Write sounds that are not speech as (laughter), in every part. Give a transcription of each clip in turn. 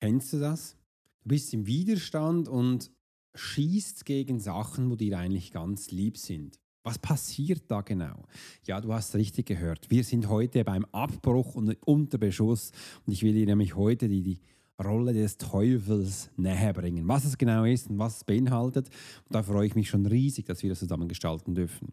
Kennst du das? Du bist im Widerstand und schießt gegen Sachen, wo dir eigentlich ganz lieb sind. Was passiert da genau? Ja, du hast richtig gehört. Wir sind heute beim Abbruch und unter Beschuss und ich will dir nämlich heute die, die Rolle des Teufels näher bringen. Was es genau ist und was es beinhaltet. Und da freue ich mich schon riesig, dass wir das zusammen gestalten dürfen.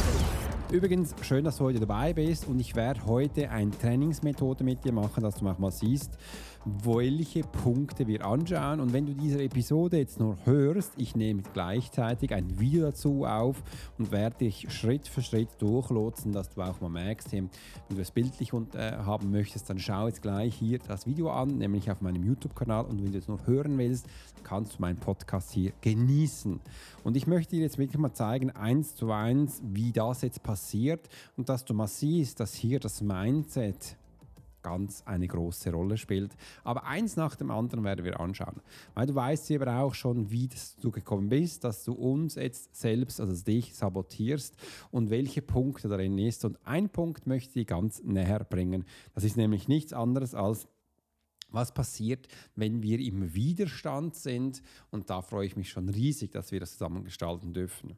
Übrigens, schön, dass du heute dabei bist und ich werde heute eine Trainingsmethode mit dir machen, dass du auch mal siehst, welche Punkte wir anschauen. Und wenn du diese Episode jetzt nur hörst, ich nehme gleichzeitig ein Video dazu auf und werde dich Schritt für Schritt durchlotsen, dass du auch mal merkst, wenn du es bildlich äh, haben möchtest, dann schau jetzt gleich hier das Video an, nämlich auf meinem YouTube-Kanal. Und wenn du es nur hören willst, kannst du meinen Podcast hier genießen. Und ich möchte dir jetzt wirklich mal zeigen, eins zu eins, wie das jetzt passiert und dass du mal siehst, dass hier das Mindset ganz eine große Rolle spielt. Aber eins nach dem anderen werden wir anschauen. Weil du weißt aber auch schon, wie du gekommen bist, dass du uns jetzt selbst, also dich sabotierst und welche Punkte darin ist. Und ein Punkt möchte ich ganz näher bringen. Das ist nämlich nichts anderes als was passiert, wenn wir im Widerstand sind. Und da freue ich mich schon riesig, dass wir das zusammen gestalten dürfen.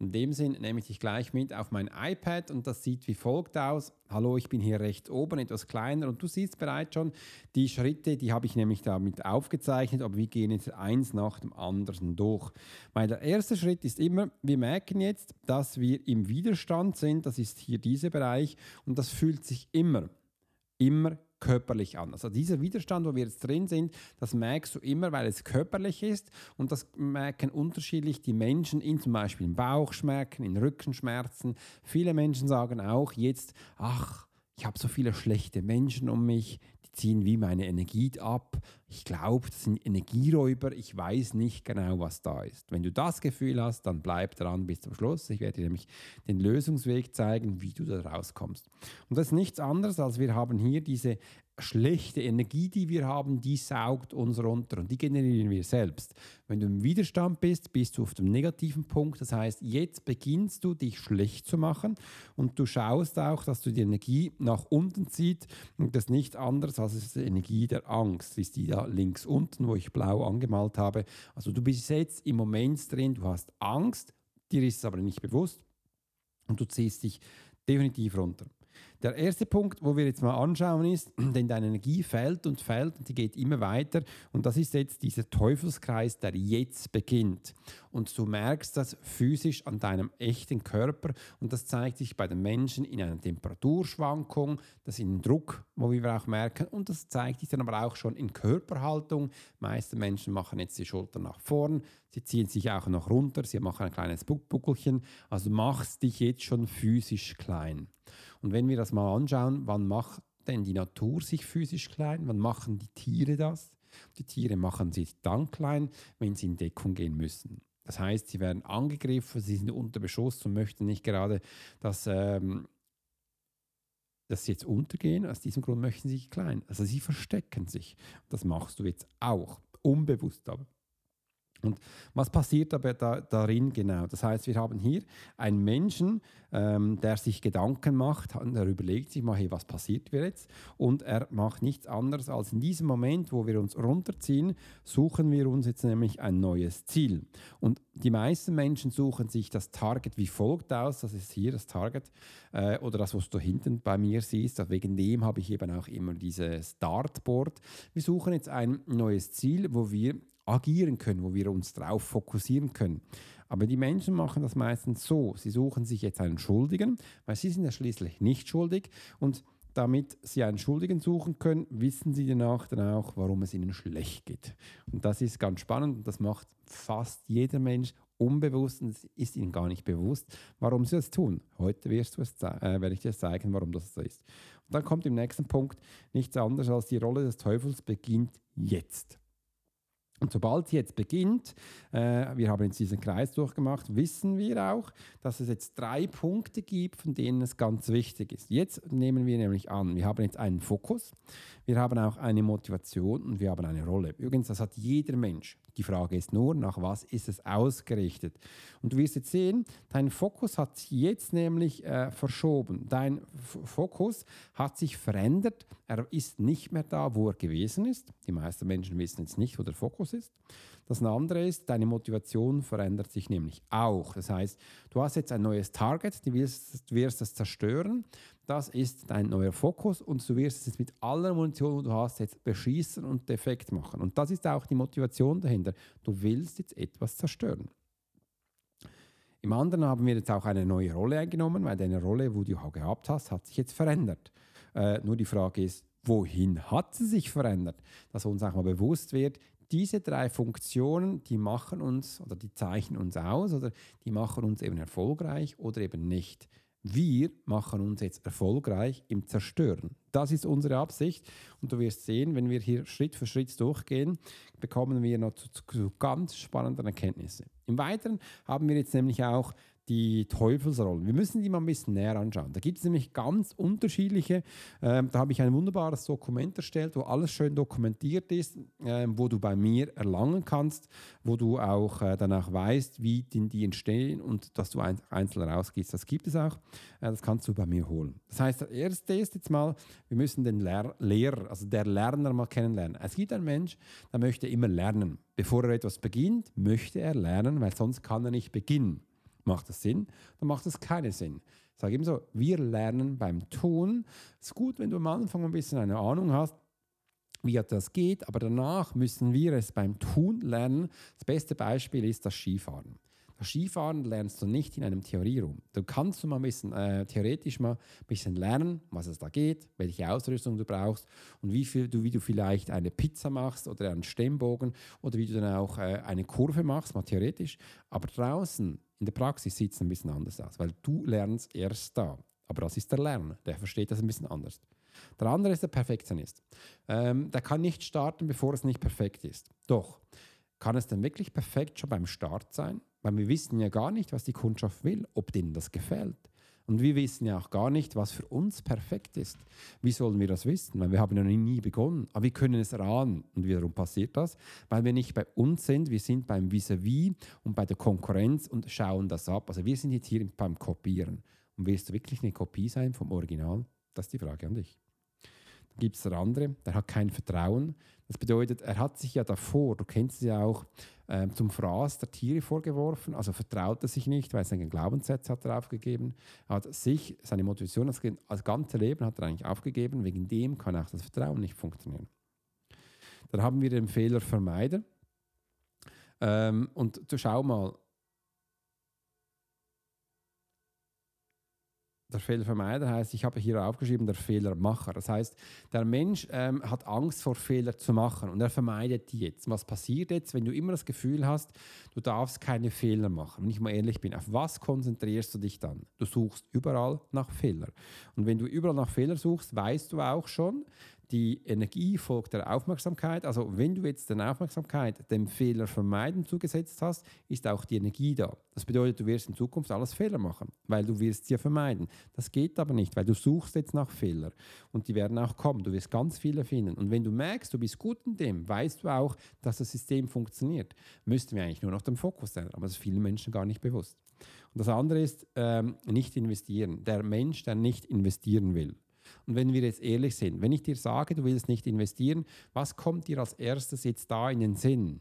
In dem Sinn nehme ich dich gleich mit auf mein iPad und das sieht wie folgt aus. Hallo, ich bin hier rechts oben, etwas kleiner und du siehst bereits schon die Schritte, die habe ich nämlich damit aufgezeichnet, aber wir gehen jetzt eins nach dem anderen durch. Weil der erste Schritt ist immer, wir merken jetzt, dass wir im Widerstand sind, das ist hier dieser Bereich und das fühlt sich immer, immer körperlich an. Also dieser Widerstand, wo wir jetzt drin sind, das merkst du immer, weil es körperlich ist und das merken unterschiedlich die Menschen in zum Beispiel in Bauchschmerzen, in Rückenschmerzen. Viele Menschen sagen auch jetzt, ach, ich habe so viele schlechte Menschen um mich, ziehen wie meine Energie ab. Ich glaube, das sind Energieräuber. Ich weiß nicht genau, was da ist. Wenn du das Gefühl hast, dann bleib dran bis zum Schluss. Ich werde dir nämlich den Lösungsweg zeigen, wie du da rauskommst. Und das ist nichts anderes, als wir haben hier diese schlechte Energie, die wir haben, die saugt uns runter und die generieren wir selbst. Wenn du im Widerstand bist, bist du auf dem negativen Punkt. Das heißt, jetzt beginnst du dich schlecht zu machen und du schaust auch, dass du die Energie nach unten zieht und das nicht anders als die Energie der Angst. Das ist die da links unten, wo ich blau angemalt habe. Also du bist jetzt im Moment drin, du hast Angst, dir ist es aber nicht bewusst und du ziehst dich definitiv runter. Der erste Punkt, wo wir jetzt mal anschauen, ist, (clears throat) denn deine Energie fällt und fällt und die geht immer weiter. Und das ist jetzt dieser Teufelskreis, der jetzt beginnt. Und du merkst das physisch an deinem echten Körper und das zeigt sich bei den Menschen in einer Temperaturschwankung, das in Druck, wo wir auch merken, und das zeigt sich dann aber auch schon in Körperhaltung. Meiste Menschen machen jetzt die Schultern nach vorn, sie ziehen sich auch noch runter, sie machen ein kleines Buckelchen. Also machst dich jetzt schon physisch klein. Und wenn wir das mal anschauen, wann macht denn die Natur sich physisch klein? Wann machen die Tiere das? Die Tiere machen sich dann klein, wenn sie in Deckung gehen müssen. Das heißt, sie werden angegriffen, sie sind unter Beschuss und möchten nicht gerade, dass, ähm, dass sie jetzt untergehen. Aus diesem Grund möchten sie sich klein. Also sie verstecken sich. Das machst du jetzt auch, unbewusst aber. Und was passiert aber da, darin genau? Das heißt, wir haben hier einen Menschen, ähm, der sich Gedanken macht, der überlegt sich mal, hey, was passiert mir jetzt? Und er macht nichts anderes als in diesem Moment, wo wir uns runterziehen, suchen wir uns jetzt nämlich ein neues Ziel. Und die meisten Menschen suchen sich das Target wie folgt aus. Das ist hier das Target äh, oder das, was du hinten bei mir siehst. Wegen dem habe ich eben auch immer dieses Dartboard. Wir suchen jetzt ein neues Ziel, wo wir agieren können, wo wir uns darauf fokussieren können. Aber die Menschen machen das meistens so. Sie suchen sich jetzt einen Schuldigen, weil sie sind ja schließlich nicht schuldig und damit sie einen Schuldigen suchen können, wissen sie danach dann auch, warum es ihnen schlecht geht. Und das ist ganz spannend und das macht fast jeder Mensch unbewusst und es ist ihnen gar nicht bewusst, warum sie das tun. Heute wirst du es äh, werde ich dir zeigen, warum das so ist. Und dann kommt im nächsten Punkt nichts anderes als die Rolle des Teufels beginnt jetzt. Und sobald sie jetzt beginnt, äh, wir haben jetzt diesen Kreis durchgemacht, wissen wir auch, dass es jetzt drei Punkte gibt, von denen es ganz wichtig ist. Jetzt nehmen wir nämlich an, wir haben jetzt einen Fokus, wir haben auch eine Motivation und wir haben eine Rolle. Übrigens, das hat jeder Mensch. Die Frage ist nur, nach was ist es ausgerichtet? Und du wirst jetzt sehen, dein Fokus hat sich jetzt nämlich äh, verschoben. Dein Fokus hat sich verändert. Er ist nicht mehr da, wo er gewesen ist. Die meisten Menschen wissen jetzt nicht, wo der Fokus ist. Das andere ist, deine Motivation verändert sich nämlich auch. Das heißt, du hast jetzt ein neues Target, du wirst, wirst es zerstören. Das ist dein neuer Fokus und du wirst es mit aller Munition, die du hast, jetzt beschießen und defekt machen. Und das ist auch die Motivation dahinter. Du willst jetzt etwas zerstören. Im anderen haben wir jetzt auch eine neue Rolle eingenommen, weil deine Rolle, wo du gehabt hast, hat sich jetzt verändert. Äh, nur die Frage ist, wohin hat sie sich verändert? Dass uns auch mal bewusst wird, diese drei Funktionen, die machen uns oder die zeichnen uns aus oder die machen uns eben erfolgreich oder eben nicht. Wir machen uns jetzt erfolgreich im Zerstören. Das ist unsere Absicht. Und du wirst sehen, wenn wir hier Schritt für Schritt durchgehen, bekommen wir noch zu, zu ganz spannenden Erkenntnissen. Im Weiteren haben wir jetzt nämlich auch die Teufelsrollen. Wir müssen die mal ein bisschen näher anschauen. Da gibt es nämlich ganz unterschiedliche. Ähm, da habe ich ein wunderbares Dokument erstellt, wo alles schön dokumentiert ist, ähm, wo du bei mir erlangen kannst, wo du auch äh, danach weißt, wie die, die entstehen und dass du ein, einzeln rausgehst. Das gibt es auch. Äh, das kannst du bei mir holen. Das heißt, der erste ist jetzt mal, wir müssen den Lehr Lehrer, also der Lerner mal kennenlernen. Es gibt einen Mensch, der möchte immer lernen. Bevor er etwas beginnt, möchte er lernen, weil sonst kann er nicht beginnen. Macht das Sinn? Dann macht es keinen Sinn. Ich sage eben so, wir lernen beim Tun. Es ist gut, wenn du am Anfang ein bisschen eine Ahnung hast, wie das geht, aber danach müssen wir es beim Tun lernen. Das beste Beispiel ist das Skifahren. Skifahren lernst du nicht in einem Theorieraum. Du kannst mal ein bisschen äh, theoretisch mal ein bisschen lernen, was es da geht, welche Ausrüstung du brauchst und wie, viel du, wie du vielleicht eine Pizza machst oder einen Stemmbogen oder wie du dann auch äh, eine Kurve machst, mal theoretisch. Aber draußen in der Praxis sieht es ein bisschen anders aus, weil du lernst erst da. Aber das ist der Lerner, der versteht das ein bisschen anders. Der andere ist der Perfektionist. Ähm, der kann nicht starten, bevor es nicht perfekt ist. Doch, kann es denn wirklich perfekt schon beim Start sein? Weil wir wissen ja gar nicht, was die Kundschaft will, ob denen das gefällt. Und wir wissen ja auch gar nicht, was für uns perfekt ist. Wie sollen wir das wissen? Weil wir haben ja nie begonnen. Aber wir können es erahnen. Und wiederum passiert das, weil wir nicht bei uns sind. Wir sind beim Vis-à-vis -vis und bei der Konkurrenz und schauen das ab. Also wir sind jetzt hier beim Kopieren. Und willst du wirklich eine Kopie sein vom Original? Das ist die Frage an dich. Gibt es der andere, der hat kein Vertrauen. Das bedeutet, er hat sich ja davor, du kennst es ja auch, äh, zum Fraß der Tiere vorgeworfen, also vertraut er sich nicht, weil seinen Glaubenssatz hat er aufgegeben. Hat sich, seine Motivation, das, das ganze Leben hat er eigentlich aufgegeben, wegen dem kann auch das Vertrauen nicht funktionieren. Dann haben wir den Fehler vermeiden. Ähm, und schau mal, Der Fehlervermeider heißt, ich habe hier aufgeschrieben, der Fehlermacher. Das heißt, der Mensch ähm, hat Angst vor Fehler zu machen und er vermeidet die jetzt. Was passiert jetzt, wenn du immer das Gefühl hast, du darfst keine Fehler machen? Wenn ich mal ehrlich bin, auf was konzentrierst du dich dann? Du suchst überall nach Fehler. Und wenn du überall nach Fehler suchst, weißt du auch schon, die Energie folgt der Aufmerksamkeit. Also wenn du jetzt deine Aufmerksamkeit dem Fehler vermeiden zugesetzt hast, ist auch die Energie da. Das bedeutet, du wirst in Zukunft alles Fehler machen, weil du wirst sie vermeiden. Das geht aber nicht, weil du suchst jetzt nach Fehlern und die werden auch kommen. Du wirst ganz viele finden. Und wenn du merkst, du bist gut in dem, weißt du auch, dass das System funktioniert. Müssten wir eigentlich nur noch den Fokus sein, aber das ist vielen Menschen gar nicht bewusst. Und das andere ist ähm, nicht investieren. Der Mensch, der nicht investieren will, und wenn wir jetzt ehrlich sind, wenn ich dir sage, du willst nicht investieren, was kommt dir als erstes jetzt da in den Sinn?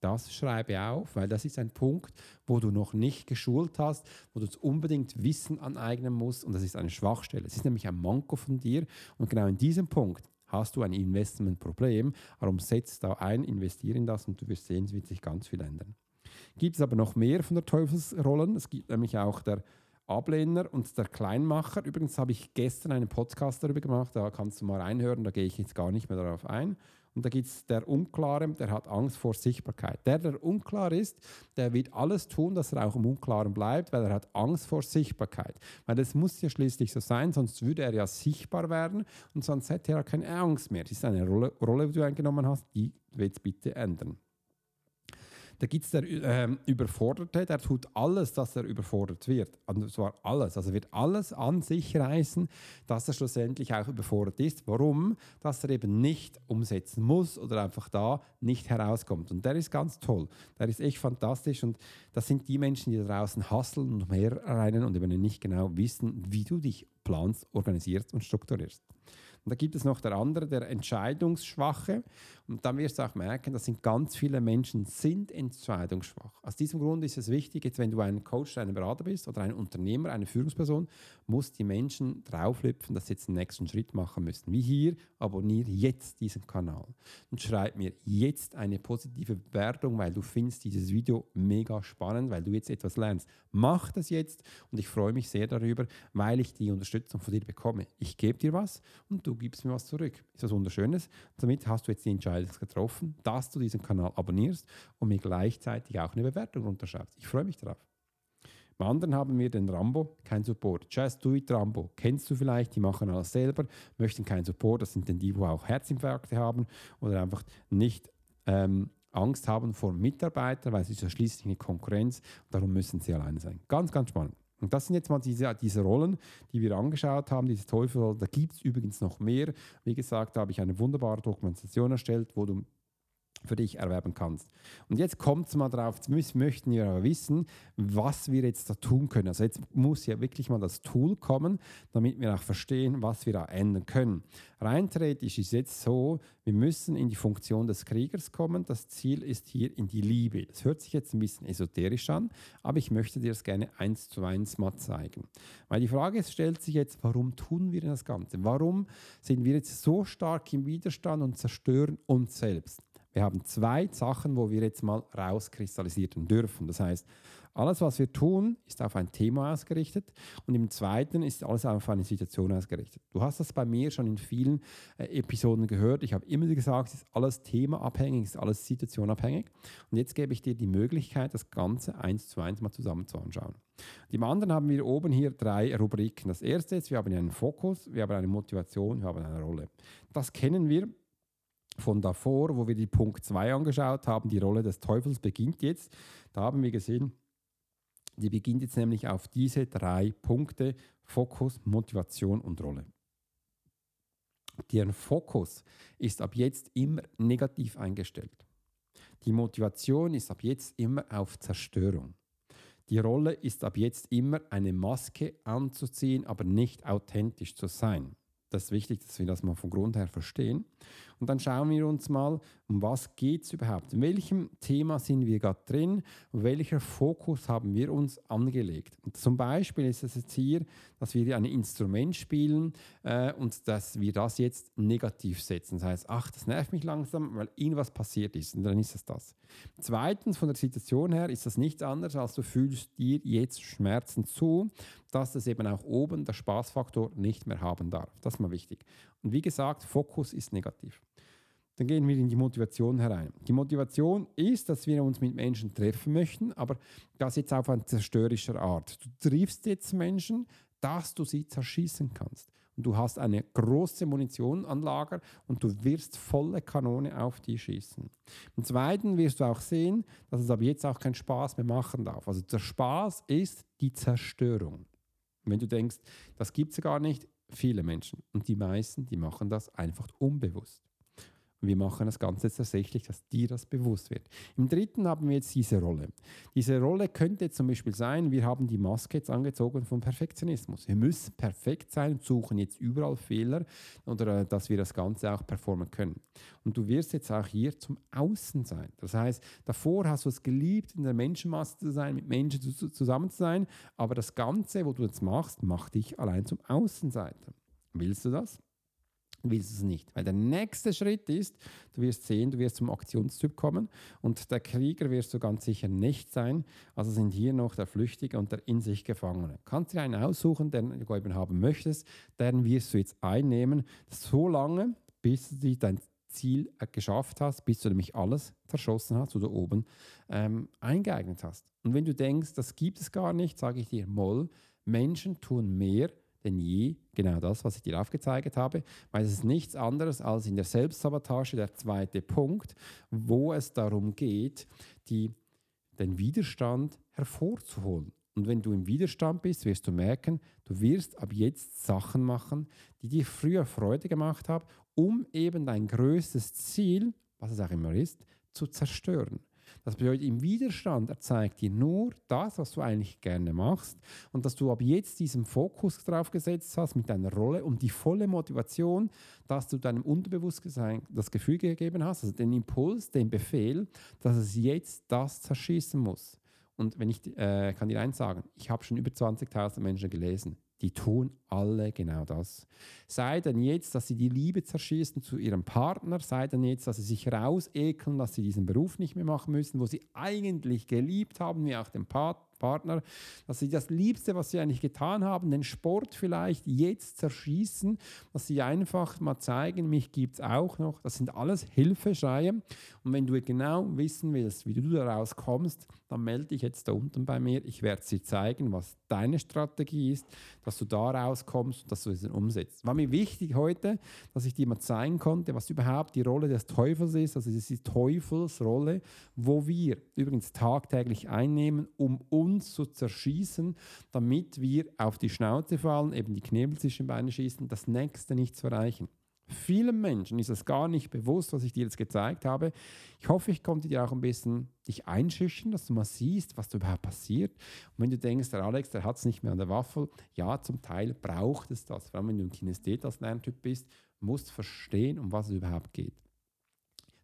Das schreibe auf, weil das ist ein Punkt, wo du noch nicht geschult hast, wo du unbedingt Wissen aneignen musst und das ist eine Schwachstelle. Es ist nämlich ein Manko von dir und genau in diesem Punkt hast du ein Investmentproblem. Warum setzt da ein, investiere in das und du wirst sehen, es wird sich ganz viel ändern. Gibt es aber noch mehr von der Teufelsrollen? Es gibt nämlich auch der Ablehner und der Kleinmacher. Übrigens habe ich gestern einen Podcast darüber gemacht, da kannst du mal reinhören, da gehe ich jetzt gar nicht mehr darauf ein. Und da gibt es der Unklare, der hat Angst vor Sichtbarkeit. Der, der unklar ist, der wird alles tun, dass er auch im Unklaren bleibt, weil er hat Angst vor Sichtbarkeit. Weil das muss ja schließlich so sein, sonst würde er ja sichtbar werden und sonst hätte er keine Angst mehr. Das ist eine Rolle, Rolle die du eingenommen hast, die willst bitte ändern. Da gibt es der äh, Überforderte, der tut alles, dass er überfordert wird. Und zwar alles. Also wird alles an sich reißen, dass er schlussendlich auch überfordert ist. Warum? Dass er eben nicht umsetzen muss oder einfach da nicht herauskommt. Und der ist ganz toll. Der ist echt fantastisch. Und das sind die Menschen, die da draußen hasseln und umherrennen und eben nicht genau wissen, wie du dich planst, organisierst und strukturierst. Und da gibt es noch der andere, der Entscheidungsschwache. Und dann wirst du auch merken, dass sind ganz viele Menschen sind entscheidungsschwach. Aus diesem Grund ist es wichtig, jetzt wenn du ein Coach, ein Berater bist oder ein Unternehmer, eine Führungsperson, muss die Menschen drauflüpfen, dass sie jetzt den nächsten Schritt machen müssen. Wie hier, abonniere jetzt diesen Kanal und schreib mir jetzt eine positive Bewertung, weil du findest dieses Video mega spannend, weil du jetzt etwas lernst. Mach das jetzt und ich freue mich sehr darüber, weil ich die Unterstützung von dir bekomme. Ich gebe dir was und du gibst mir was zurück. Ist was Wunderschönes. Damit hast du jetzt die Entscheidung getroffen, dass du diesen Kanal abonnierst und mir gleichzeitig auch eine Bewertung unterschreibst. Ich freue mich darauf. Beim anderen haben wir den Rambo, kein Support. Just Do It Rambo. Kennst du vielleicht, die machen alles selber, möchten keinen Support. Das sind denn die, die auch Herzinfarkte haben oder einfach nicht ähm, Angst haben vor Mitarbeitern, weil es ist ja schließlich eine Konkurrenz. Darum müssen sie alleine sein. Ganz, ganz spannend. Und das sind jetzt mal diese, diese Rollen, die wir angeschaut haben, diese Teufelrollen. Da gibt es übrigens noch mehr. Wie gesagt, da habe ich eine wunderbare Dokumentation erstellt, wo du für dich erwerben kannst. Und jetzt kommt es mal drauf, jetzt möchten wir aber wissen, was wir jetzt da tun können. Also jetzt muss ja wirklich mal das Tool kommen, damit wir auch verstehen, was wir da ändern können. Rein theoretisch ist jetzt so, wir müssen in die Funktion des Kriegers kommen. Das Ziel ist hier in die Liebe. Das hört sich jetzt ein bisschen esoterisch an, aber ich möchte dir das gerne eins zu eins mal zeigen. Weil die Frage stellt sich jetzt, warum tun wir das Ganze? Warum sind wir jetzt so stark im Widerstand und zerstören uns selbst? Wir haben zwei Sachen, wo wir jetzt mal rauskristallisieren dürfen. Das heißt, alles, was wir tun, ist auf ein Thema ausgerichtet und im zweiten ist alles auf eine Situation ausgerichtet. Du hast das bei mir schon in vielen äh, Episoden gehört. Ich habe immer gesagt, es ist alles themaabhängig, es ist alles situationabhängig. Und jetzt gebe ich dir die Möglichkeit, das Ganze eins zu eins mal zusammen zu anschauen. Und Im anderen haben wir oben hier drei Rubriken. Das erste ist, wir haben einen Fokus, wir haben eine Motivation, wir haben eine Rolle. Das kennen wir von davor, wo wir die Punkt 2 angeschaut haben, die Rolle des Teufels beginnt jetzt. Da haben wir gesehen, die beginnt jetzt nämlich auf diese drei Punkte, Fokus, Motivation und Rolle. Deren Fokus ist ab jetzt immer negativ eingestellt. Die Motivation ist ab jetzt immer auf Zerstörung. Die Rolle ist ab jetzt immer eine Maske anzuziehen, aber nicht authentisch zu sein. Das ist wichtig, dass wir das mal vom Grund her verstehen. Und dann schauen wir uns mal, um was geht es überhaupt? In welchem Thema sind wir gerade drin? Welcher Fokus haben wir uns angelegt? Und zum Beispiel ist es jetzt hier, dass wir ein Instrument spielen äh, und dass wir das jetzt negativ setzen. Das heißt, ach, das nervt mich langsam, weil irgendwas passiert ist. Und dann ist es das. Zweitens, von der Situation her ist das nichts anderes, als du fühlst dir jetzt Schmerzen zu, dass es eben auch oben der Spaßfaktor nicht mehr haben darf. Das ist mal wichtig. Und wie gesagt, Fokus ist negativ. Dann gehen wir in die Motivation herein. Die Motivation ist, dass wir uns mit Menschen treffen möchten, aber das jetzt auf eine zerstörerische Art. Du triffst jetzt Menschen, dass du sie zerschießen kannst. Und du hast eine große Munition an Lager und du wirst volle Kanone auf die schießen. Im Zweiten wirst du auch sehen, dass es ab jetzt auch keinen Spaß mehr machen darf. Also der Spaß ist die Zerstörung. wenn du denkst, das gibt es gar nicht, viele Menschen und die meisten, die machen das einfach unbewusst. Wir machen das Ganze tatsächlich, dass dir das bewusst wird. Im dritten haben wir jetzt diese Rolle. Diese Rolle könnte zum Beispiel sein, wir haben die Maske jetzt angezogen vom Perfektionismus. Wir müssen perfekt sein und suchen jetzt überall Fehler oder äh, dass wir das Ganze auch performen können. Und du wirst jetzt auch hier zum Außen sein. Das heißt, davor hast du es geliebt, in der Menschenmasse zu sein, mit Menschen zusammen zu sein, aber das Ganze, wo du jetzt machst, macht dich allein zum Außenseiter. Willst du das? Willst es nicht. Weil der nächste Schritt ist, du wirst sehen, du wirst zum Aktionstyp kommen und der Krieger wirst du ganz sicher nicht sein. Also sind hier noch der Flüchtige und der in sich Gefangene. Kannst dir einen aussuchen, den du eben haben möchtest, den wirst du jetzt einnehmen, so lange, bis du dein Ziel geschafft hast, bis du nämlich alles verschossen hast oder oben ähm, eingeeignet hast. Und wenn du denkst, das gibt es gar nicht, sage ich dir, Moll, Menschen tun mehr, denn je genau das, was ich dir aufgezeigt habe, weil es ist nichts anderes als in der Selbstsabotage der zweite Punkt, wo es darum geht, die, den Widerstand hervorzuholen. Und wenn du im Widerstand bist, wirst du merken, du wirst ab jetzt Sachen machen, die dir früher Freude gemacht haben, um eben dein größtes Ziel, was es auch immer ist, zu zerstören. Das bedeutet, im Widerstand er zeigt dir nur das, was du eigentlich gerne machst und dass du ab jetzt diesen Fokus drauf gesetzt hast mit deiner Rolle und die volle Motivation, dass du deinem Unterbewusstsein das Gefühl gegeben hast, also den Impuls, den Befehl, dass es jetzt das zerschießen muss. Und wenn ich äh, kann dir eins sagen, ich habe schon über 20.000 Menschen gelesen die tun alle genau das. Sei denn jetzt, dass sie die Liebe zerschießen zu ihrem Partner, sei denn jetzt, dass sie sich rausekeln, dass sie diesen Beruf nicht mehr machen müssen, wo sie eigentlich geliebt haben, wie auch den Partner Partner, dass sie das Liebste, was sie eigentlich getan haben, den Sport vielleicht jetzt zerschießen, dass sie einfach mal zeigen, mich gibt es auch noch. Das sind alles Hilfeschreie. Und wenn du genau wissen willst, wie du daraus kommst, dann melde dich jetzt da unten bei mir. Ich werde dir zeigen, was deine Strategie ist, dass du da rauskommst und dass du es umsetzt. War mir wichtig heute, dass ich dir mal zeigen konnte, was überhaupt die Rolle des Teufels ist. Also das ist die Teufelsrolle, wo wir übrigens tagtäglich einnehmen, um uns uns zu zerschießen, damit wir auf die Schnauze fallen, eben die Knebel zwischen Beine schießen, das nächste nicht zu erreichen. Vielen Menschen ist es gar nicht bewusst, was ich dir jetzt gezeigt habe. Ich hoffe, ich konnte dir auch ein bisschen dich einschüchtern, dass du mal siehst, was da überhaupt passiert. Und wenn du denkst, der Alex, der hat es nicht mehr an der Waffel, ja, zum Teil braucht es das. Vor allem, wenn du ein Kinesthet als Lerntyp bist, musst verstehen, um was es überhaupt geht.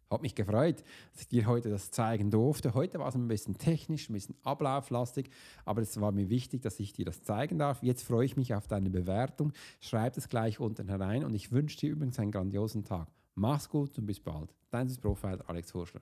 Hat mich gefreut, dass ich dir heute das zeigen durfte. Heute war es ein bisschen technisch, ein bisschen ablauflastig, aber es war mir wichtig, dass ich dir das zeigen darf. Jetzt freue ich mich auf deine Bewertung. Schreib es gleich unten herein und ich wünsche dir übrigens einen grandiosen Tag. Mach's gut und bis bald. Dein Profiler Alex Horschler.